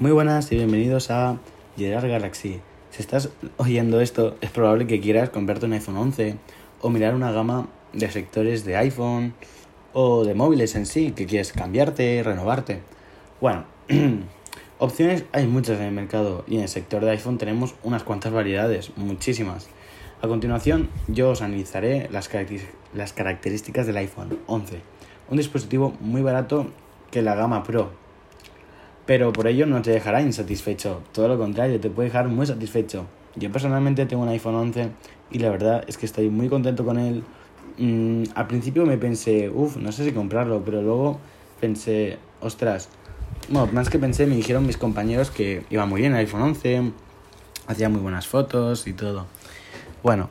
Muy buenas y bienvenidos a Gerard Galaxy. Si estás oyendo esto, es probable que quieras comprarte un iPhone 11 o mirar una gama de sectores de iPhone o de móviles en sí, que quieres cambiarte, renovarte. Bueno, opciones hay muchas en el mercado y en el sector de iPhone tenemos unas cuantas variedades, muchísimas. A continuación, yo os analizaré las, las características del iPhone 11, un dispositivo muy barato que la gama Pro pero por ello no te dejará insatisfecho, todo lo contrario, te puede dejar muy satisfecho. Yo personalmente tengo un iPhone 11 y la verdad es que estoy muy contento con él. Mm, al principio me pensé, uff, no sé si comprarlo, pero luego pensé, ostras, bueno, más que pensé, me dijeron mis compañeros que iba muy bien el iPhone 11, hacía muy buenas fotos y todo. Bueno,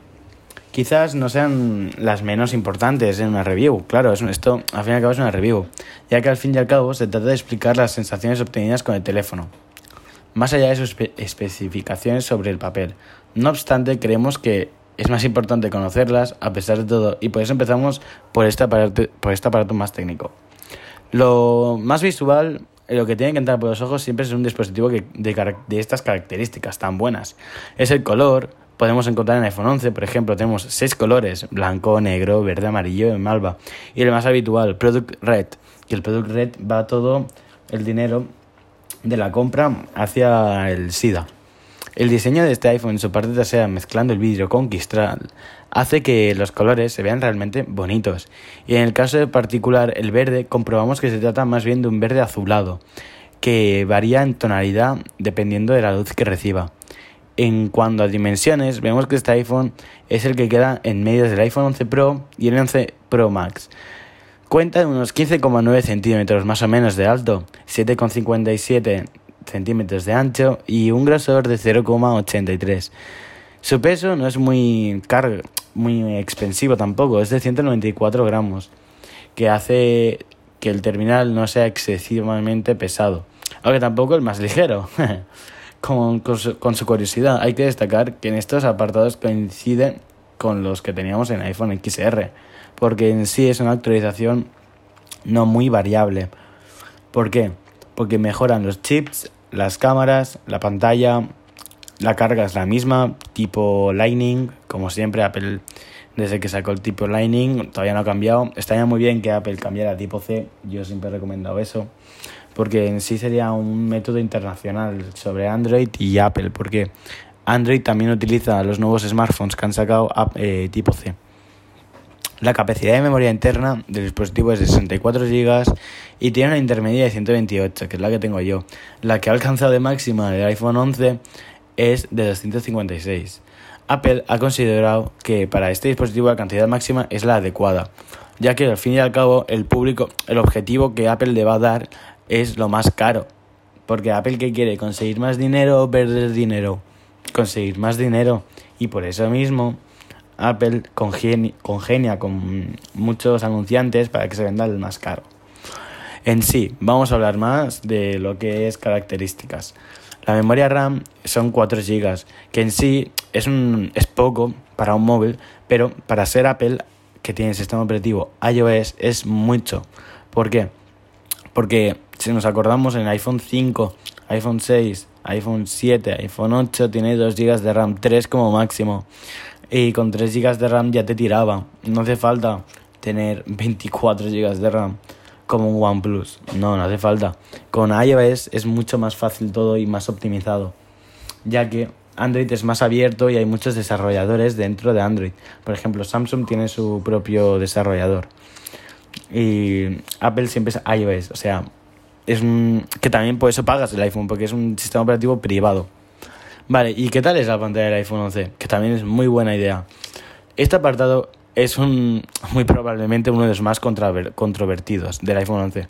quizás no sean las menos importantes en una review. Claro, esto al fin y al cabo es una review, ya que al fin y al cabo se trata de explicar las sensaciones obtenidas con el teléfono, más allá de sus especificaciones sobre el papel. No obstante, creemos que es más importante conocerlas a pesar de todo, y por eso empezamos por este aparato, este más técnico. Lo más visual lo que tiene que entrar por los ojos siempre es un dispositivo de, de, estas características tan buenas. Es el color, podemos encontrar en iPhone 11, por ejemplo, tenemos seis colores, blanco, negro, verde, amarillo y malva. Y el más habitual, Product Red, que el Product Red va todo el dinero de la compra hacia el SIDA. El diseño de este iPhone en su parte trasera, mezclando el vidrio con cristal, hace que los colores se vean realmente bonitos. Y en el caso particular, el verde, comprobamos que se trata más bien de un verde azulado, que varía en tonalidad dependiendo de la luz que reciba. En cuanto a dimensiones, vemos que este iPhone es el que queda en medio del iPhone 11 Pro y el 11 Pro Max. Cuenta de unos 15,9 centímetros más o menos de alto, 7,57 centímetros de ancho y un grosor de 0,83. Su peso no es muy, muy expensivo tampoco, es de 194 gramos, que hace que el terminal no sea excesivamente pesado, aunque tampoco el más ligero. Con, con, su, curiosidad. Hay que destacar que en estos apartados coinciden con los que teníamos en iPhone XR, porque en sí es una actualización no muy variable. ¿Por qué? Porque mejoran los chips, las cámaras, la pantalla, la carga es la misma, tipo Lightning, como siempre Apple desde que sacó el tipo Lightning todavía no ha cambiado. Estaría muy bien que Apple cambiara tipo C, yo siempre he recomendado eso porque en sí sería un método internacional sobre Android y Apple, porque Android también utiliza los nuevos smartphones que han sacado eh, tipo C. La capacidad de memoria interna del dispositivo es de 64 GB y tiene una intermedia de 128, que es la que tengo yo. La que ha alcanzado de máxima del iPhone 11 es de 256. Apple ha considerado que para este dispositivo la cantidad máxima es la adecuada, ya que al fin y al cabo el público, el objetivo que Apple le va a dar es lo más caro. Porque Apple que quiere conseguir más dinero o perder dinero. Conseguir más dinero. Y por eso mismo Apple congenia, con muchos anunciantes para que se venda el más caro. En sí, vamos a hablar más de lo que es características. La memoria RAM son 4 GB, que en sí es, un, es poco para un móvil, pero para ser Apple, que tiene sistema operativo iOS, es mucho. ¿Por qué? Porque si nos acordamos en iPhone 5, iPhone 6, iPhone 7, iPhone 8 tiene 2 GB de RAM, 3 como máximo. Y con 3 GB de RAM ya te tiraba. No hace falta tener 24 GB de RAM como un OnePlus. No, no hace falta. Con iOS es mucho más fácil todo y más optimizado. Ya que Android es más abierto y hay muchos desarrolladores dentro de Android. Por ejemplo, Samsung tiene su propio desarrollador. Y Apple siempre es iOS, o sea, es un, que también por eso pagas el iPhone, porque es un sistema operativo privado. Vale, ¿y qué tal es la pantalla del iPhone 11? Que también es muy buena idea. Este apartado es un, muy probablemente uno de los más controvertidos del iPhone 11.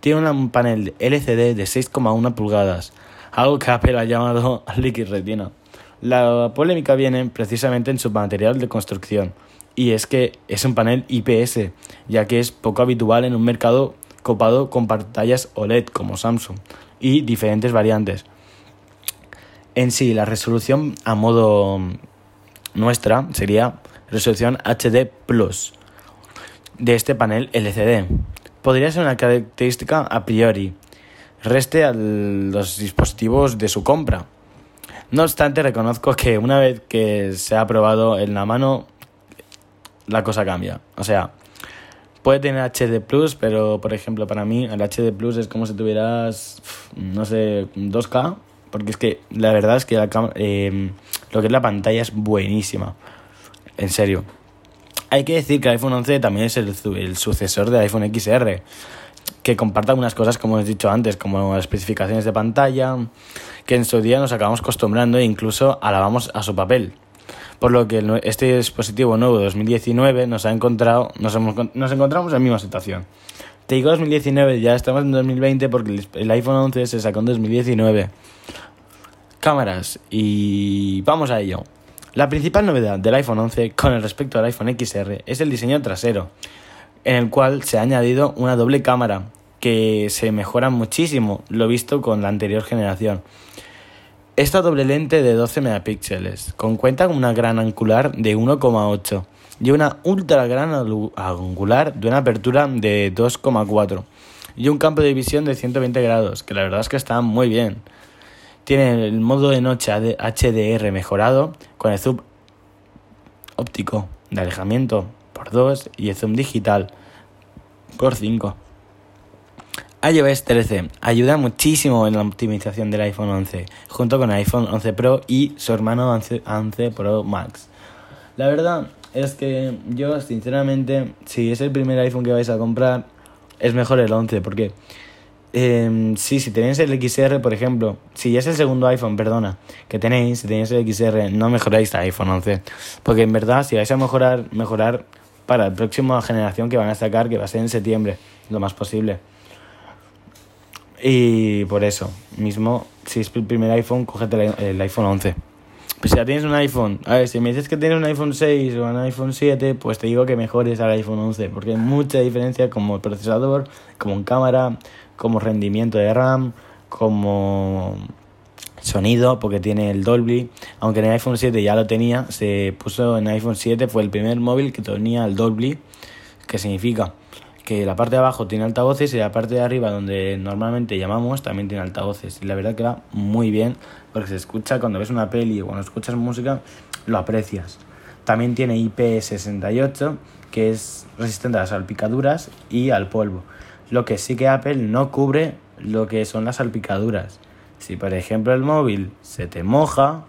Tiene un panel LCD de 6,1 pulgadas, algo que Apple ha llamado Liquid Retina. La polémica viene precisamente en su material de construcción, y es que es un panel IPS, ya que es poco habitual en un mercado copado con pantallas OLED como Samsung y diferentes variantes. En sí, la resolución a modo nuestra sería resolución HD Plus de este panel LCD. Podría ser una característica a priori, reste a los dispositivos de su compra. No obstante, reconozco que una vez que se ha probado en la mano, la cosa cambia. O sea, puede tener HD Plus, pero por ejemplo, para mí el HD Plus es como si tuvieras, no sé, 2K, porque es que la verdad es que la eh, lo que es la pantalla es buenísima. En serio. Hay que decir que el iPhone 11 también es el, el sucesor del iPhone XR, que comparte algunas cosas, como he dicho antes, como las especificaciones de pantalla, que en su día nos acabamos acostumbrando e incluso alabamos a su papel. Por lo que este dispositivo nuevo de 2019 nos ha encontrado, nos, nos encontramos en la misma situación. Te digo 2019, ya estamos en 2020 porque el iPhone 11 se sacó en 2019. Cámaras, y vamos a ello. La principal novedad del iPhone 11 con respecto al iPhone XR es el diseño trasero, en el cual se ha añadido una doble cámara que se mejora muchísimo lo visto con la anterior generación. Esta doble lente de 12 megapíxeles, con cuenta con una gran angular de 1,8 y una ultra gran angular de una apertura de 2,4 y un campo de visión de 120 grados, que la verdad es que está muy bien. Tiene el modo de noche HDR mejorado con el zoom óptico de alejamiento por 2 y el zoom digital por 5. iOS 13 ayuda muchísimo en la optimización del iPhone 11, junto con iPhone 11 Pro y su hermano 11, 11 Pro Max. La verdad es que yo, sinceramente, si es el primer iPhone que vais a comprar, es mejor el 11, porque eh, si tenéis el XR, por ejemplo, si es el segundo iPhone, perdona, que tenéis, si tenéis el XR, no mejoráis el iPhone 11. Porque en verdad, si vais a mejorar, mejorar para la próxima generación que van a sacar, que va a ser en septiembre, lo más posible. Y por eso, mismo, si es el primer iPhone, cógete el iPhone 11. Pues si ya tienes un iPhone, a ver, si me dices que tienes un iPhone 6 o un iPhone 7, pues te digo que mejores al iPhone 11, porque hay mucha diferencia como el procesador, como cámara, como rendimiento de RAM, como sonido, porque tiene el Dolby, aunque en el iPhone 7 ya lo tenía, se puso en iPhone 7, fue el primer móvil que tenía el Dolby, que significa que la parte de abajo tiene altavoces y la parte de arriba donde normalmente llamamos también tiene altavoces y la verdad que va muy bien porque se escucha cuando ves una peli o cuando escuchas música lo aprecias. También tiene IP68 que es resistente a las salpicaduras y al polvo. Lo que sí que Apple no cubre lo que son las salpicaduras. Si por ejemplo el móvil se te moja,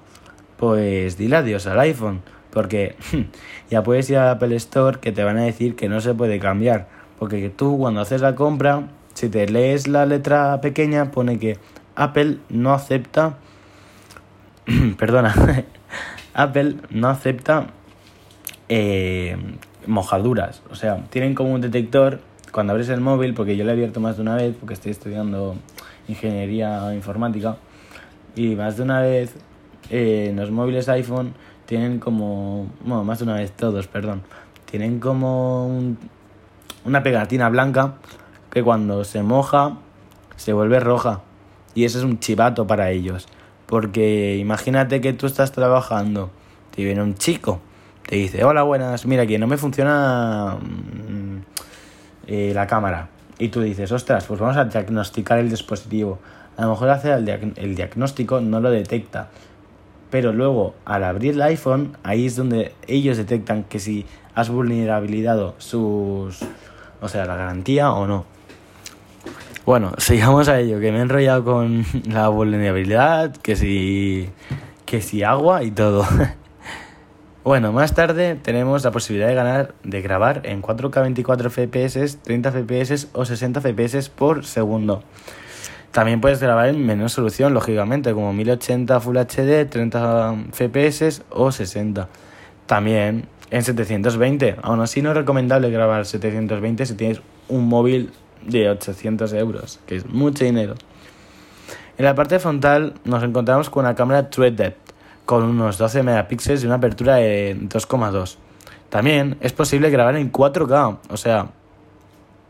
pues dile adiós al iPhone. Porque ya puedes ir a Apple Store que te van a decir que no se puede cambiar. Porque tú cuando haces la compra, si te lees la letra pequeña, pone que Apple no acepta... perdona. Apple no acepta eh, mojaduras. O sea, tienen como un detector cuando abres el móvil, porque yo lo he abierto más de una vez, porque estoy estudiando ingeniería informática, y más de una vez eh, los móviles iPhone tienen como, bueno, más de una vez todos, perdón, tienen como una pegatina blanca que cuando se moja se vuelve roja. Y eso es un chivato para ellos. Porque imagínate que tú estás trabajando, te viene un chico, te dice, hola buenas, mira que no me funciona eh, la cámara y tú dices, ostras, pues vamos a diagnosticar el dispositivo. A lo mejor hace el, diagnóstico no lo detecta, pero luego al abrir el iPhone, ahí es donde ellos detectan que si has vulnerabilizado sus, o sea, la garantía o no. Bueno, sigamos a ello, que me he enrollado con la vulnerabilidad, que si, que si agua y todo. Bueno, más tarde tenemos la posibilidad de ganar, de grabar en 4K 24 FPS, 30 FPS o 60 FPS por segundo. También puedes grabar en menor solución, lógicamente, como 1080 Full HD, 30 FPS o 60. También en 720. Aún así no es recomendable grabar 720 si tienes un móvil de 800 euros, que es mucho dinero. En la parte frontal nos encontramos con una cámara True Depth con unos 12 megapíxeles y una apertura de 2,2. También es posible grabar en 4K, o sea,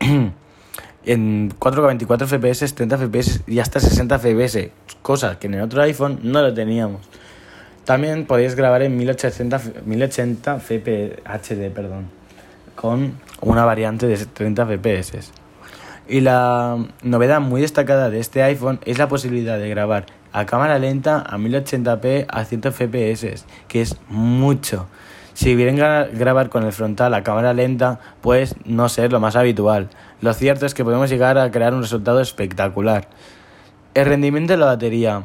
en 4K 24 FPS, 30 FPS y hasta 60 FPS, cosa que en el otro iPhone no lo teníamos. También podéis grabar en 1080, 1080 HD, perdón, con una variante de 30 FPS. Y la novedad muy destacada de este iPhone es la posibilidad de grabar a cámara lenta a 1080p a 100 fps, que es mucho. Si vienen a grabar con el frontal a cámara lenta, pues no ser lo más habitual. Lo cierto es que podemos llegar a crear un resultado espectacular. El rendimiento de la batería.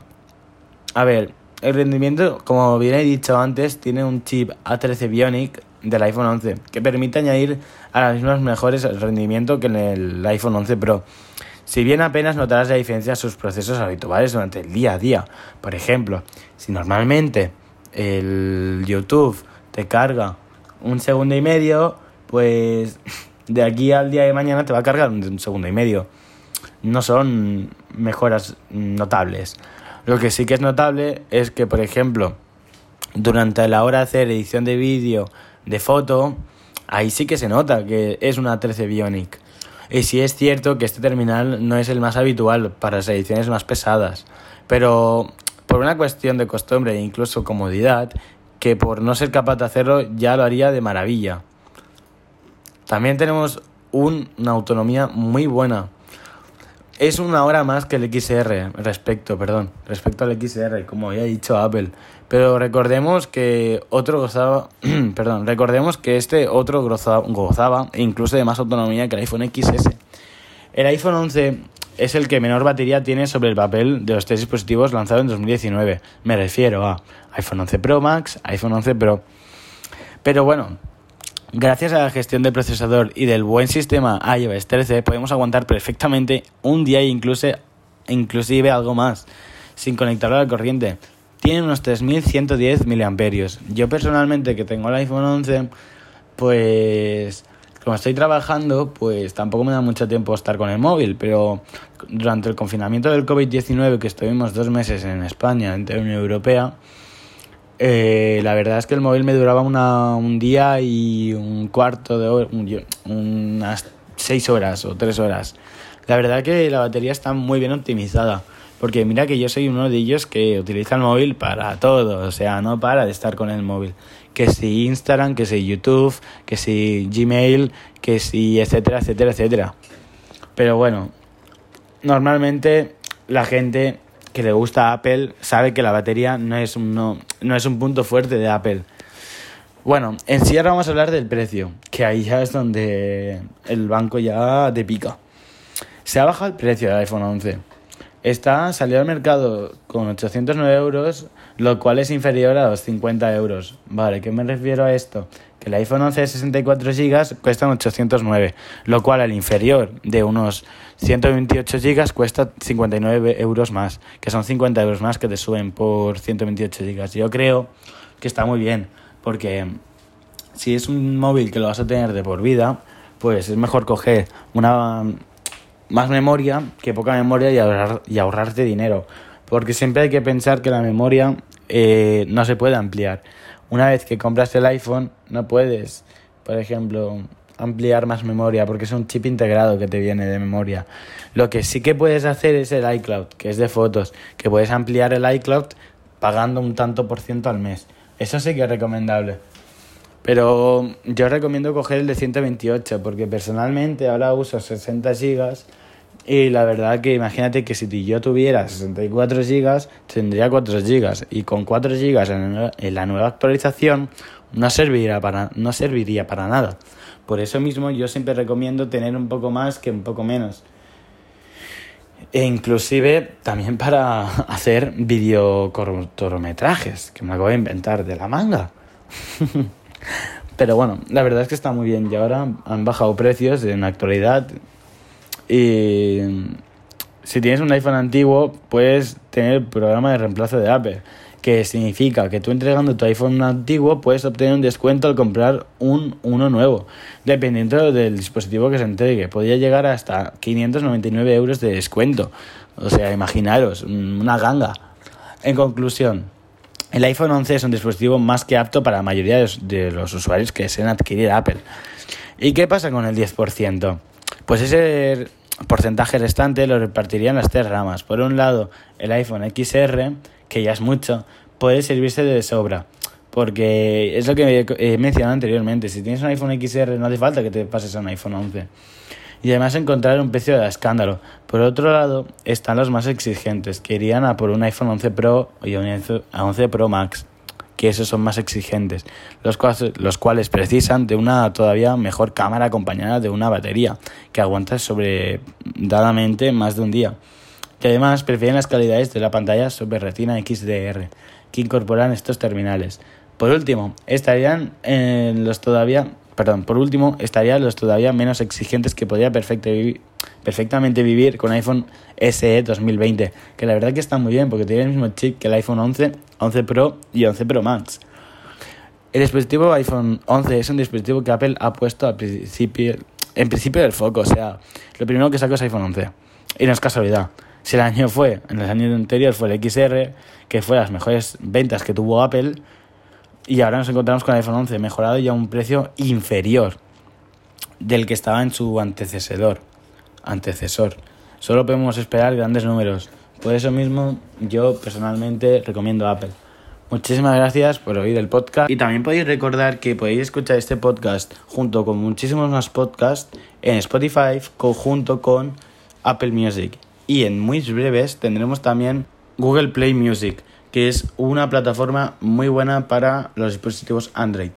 A ver, el rendimiento, como bien he dicho antes, tiene un chip A13 Bionic del iPhone 11 que permite añadir a las mismas mejores rendimiento que en el iPhone 11 Pro. Si bien apenas notarás la diferencia en sus procesos habituales durante el día a día. Por ejemplo, si normalmente el YouTube te carga un segundo y medio, pues de aquí al día de mañana te va a cargar un segundo y medio. No son mejoras notables. Lo que sí que es notable es que, por ejemplo, durante la hora de hacer edición de vídeo, de foto, ahí sí que se nota que es una 13 Bionic. Y sí es cierto que este terminal no es el más habitual para las ediciones más pesadas, pero por una cuestión de costumbre e incluso comodidad, que por no ser capaz de hacerlo ya lo haría de maravilla. También tenemos una autonomía muy buena. Es una hora más que el XR, respecto, perdón, respecto al XR, como había dicho Apple. Pero recordemos que otro gozaba, perdón, recordemos que este otro gozaba, incluso de más autonomía que el iPhone XS. El iPhone 11 es el que menor batería tiene sobre el papel de los tres dispositivos lanzados en 2019. Me refiero a iPhone 11 Pro Max, iPhone 11 Pro. Pero bueno, gracias a la gestión del procesador y del buen sistema iOS 13 podemos aguantar perfectamente un día e incluso, inclusive algo más sin conectarlo a la corriente tiene unos 3110 miliamperios. Yo personalmente que tengo el iPhone 11, pues como estoy trabajando, pues tampoco me da mucho tiempo estar con el móvil, pero durante el confinamiento del COVID-19 que estuvimos dos meses en España, en la Unión Europea, eh, la verdad es que el móvil me duraba una, un día y un cuarto de hora, unas seis horas o tres horas. La verdad que la batería está muy bien optimizada. Porque mira que yo soy uno de ellos que utiliza el móvil para todo, o sea, no para de estar con el móvil. Que si Instagram, que si YouTube, que si Gmail, que si etcétera, etcétera, etcétera. Pero bueno, normalmente la gente que le gusta Apple sabe que la batería no es un, no, es un punto fuerte de Apple. Bueno, en sí vamos a hablar del precio, que ahí ya es donde el banco ya te pica. Se ha bajado el precio del iPhone 11 Está, salió al mercado con 809 euros, lo cual es inferior a los 50 euros. Vale, ¿qué me refiero a esto? Que el iPhone 11 de 64 GB cuesta 809, lo cual al inferior de unos 128 GB cuesta 59 euros más, que son 50 euros más que te suben por 128 GB. Yo creo que está muy bien, porque si es un móvil que lo vas a tener de por vida, pues es mejor coger una más memoria que poca memoria y, ahorrar, y ahorrarte dinero. Porque siempre hay que pensar que la memoria eh, no se puede ampliar. Una vez que compras el iPhone, no puedes, por ejemplo, ampliar más memoria porque es un chip integrado que te viene de memoria. Lo que sí que puedes hacer es el iCloud, que es de fotos, que puedes ampliar el iCloud pagando un tanto por ciento al mes. Eso sí que es recomendable. Pero yo recomiendo coger el de 128 porque personalmente ahora uso 60 gigas y la verdad que imagínate que si yo tuviera 64 gigas tendría 4 gigas y con 4 gigas en la nueva actualización no serviría para, no serviría para nada. Por eso mismo yo siempre recomiendo tener un poco más que un poco menos. E inclusive también para hacer videocortometrajes, que me acabo de inventar de la manga. Pero bueno, la verdad es que está muy bien y ahora han bajado precios en la actualidad. Y si tienes un iPhone antiguo, puedes tener el programa de reemplazo de Apple, que significa que tú entregando tu iPhone antiguo puedes obtener un descuento al comprar un uno nuevo, dependiendo del dispositivo que se entregue. Podría llegar hasta 599 euros de descuento. O sea, imaginaros, una ganga. En conclusión, el iPhone 11 es un dispositivo más que apto para la mayoría de los usuarios que deseen adquirir Apple. ¿Y qué pasa con el 10%? Pues ese porcentaje restante lo repartirían las tres ramas. Por un lado, el iPhone XR, que ya es mucho, puede servirse de sobra. Porque es lo que he mencionado anteriormente. Si tienes un iPhone XR, no hace falta que te pases a un iPhone 11. y además encontrar un precio de escándalo. Por otro lado, están los más exigentes, que irían a por un iPhone 11 Pro y un 11 Pro Max, que esos son más exigentes, los cuales, precisan de una todavía mejor cámara acompañada de una batería que aguanta sobredadamente más de un día. Y además prefieren las calidades de la pantalla Super Retina XDR que incorporan estos terminales. Por último, estarían en los todavía perdón, por último, estarían los todavía menos exigentes que podría perfectamente vivir con iPhone SE 2020, que la verdad que está muy bien porque tiene el mismo chip que el iPhone 11, 11 Pro y 11 Pro Max. El dispositivo iPhone 11 es un dispositivo que Apple ha puesto al principio, en principio del foco, o sea, lo primero que sacó es iPhone 11. Y no es casualidad. Si el año fue, en el año anterior fue el XR, que fue las mejores ventas que tuvo Apple, y ahora nos encontramos con el iPhone 11 mejorado y a un precio inferior del que estaba en su antecesor. antecesor. Solo podemos esperar grandes números. Por eso mismo yo personalmente recomiendo Apple. Muchísimas gracias por oír el podcast. Y también podéis recordar que podéis escuchar este podcast junto con muchísimos más podcasts en Spotify conjunto con Apple Music. Y en muy breves tendremos también Google Play Music que es una plataforma muy buena para los dispositivos Android.